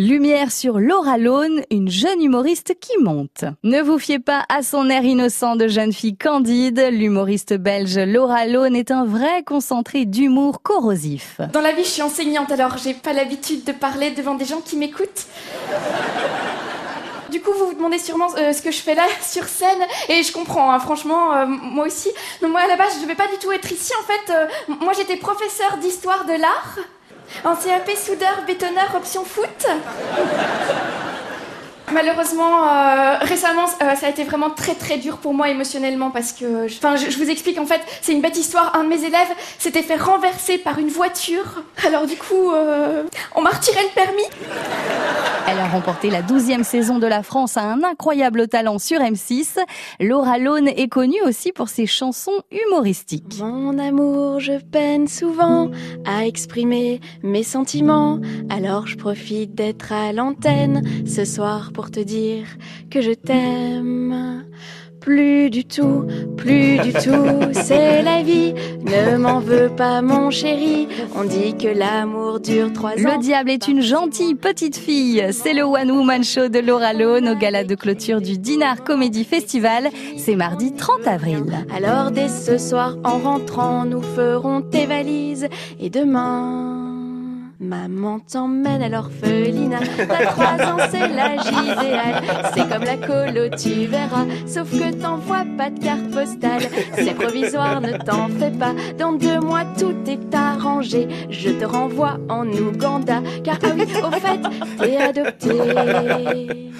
Lumière sur Laura Lone, une jeune humoriste qui monte. Ne vous fiez pas à son air innocent de jeune fille candide. L'humoriste belge Laura Lone est un vrai concentré d'humour corrosif. Dans la vie, je suis enseignante, alors j'ai pas l'habitude de parler devant des gens qui m'écoutent. Du coup, vous vous demandez sûrement euh, ce que je fais là sur scène, et je comprends, hein, franchement, euh, moi aussi. Moi à la base, je devais pas du tout être ici. En fait, euh, moi j'étais professeur d'histoire de l'art. En CAP soudeur, bétonneur, option foot. Malheureusement, euh, récemment, euh, ça a été vraiment très très dur pour moi émotionnellement parce que, enfin, je, vous explique en fait, c'est une bête histoire. Un de mes élèves s'était fait renverser par une voiture. Alors du coup, euh, on m'a retiré le permis. Elle a remporté la douzième saison de la France à un incroyable talent sur M6. Laura Lone est connue aussi pour ses chansons humoristiques. Mon amour, je peine souvent à exprimer mes sentiments. Alors je profite d'être à l'antenne ce soir pour te dire que je t'aime. Plus du tout, plus du tout, c'est la vie. Ne m'en veux pas, mon chéri. On dit que l'amour dure trois ans. Le diable est une gentille petite fille. C'est le One Woman Show de Laura Lone au gala de clôture du Dinar Comedy Festival. C'est mardi 30 avril. Alors dès ce soir, en rentrant, nous ferons tes valises. Et demain. Maman t'emmène à l'orphelinat. T'as trois ans, c'est l'âge idéal. C'est comme la colo, tu verras. Sauf que t'envoies pas de carte postale. C'est provisoire, ne t'en fais pas. Dans deux mois, tout est arrangé. Je te renvoie en Ouganda. Car ah oui, au fait, t'es adopté.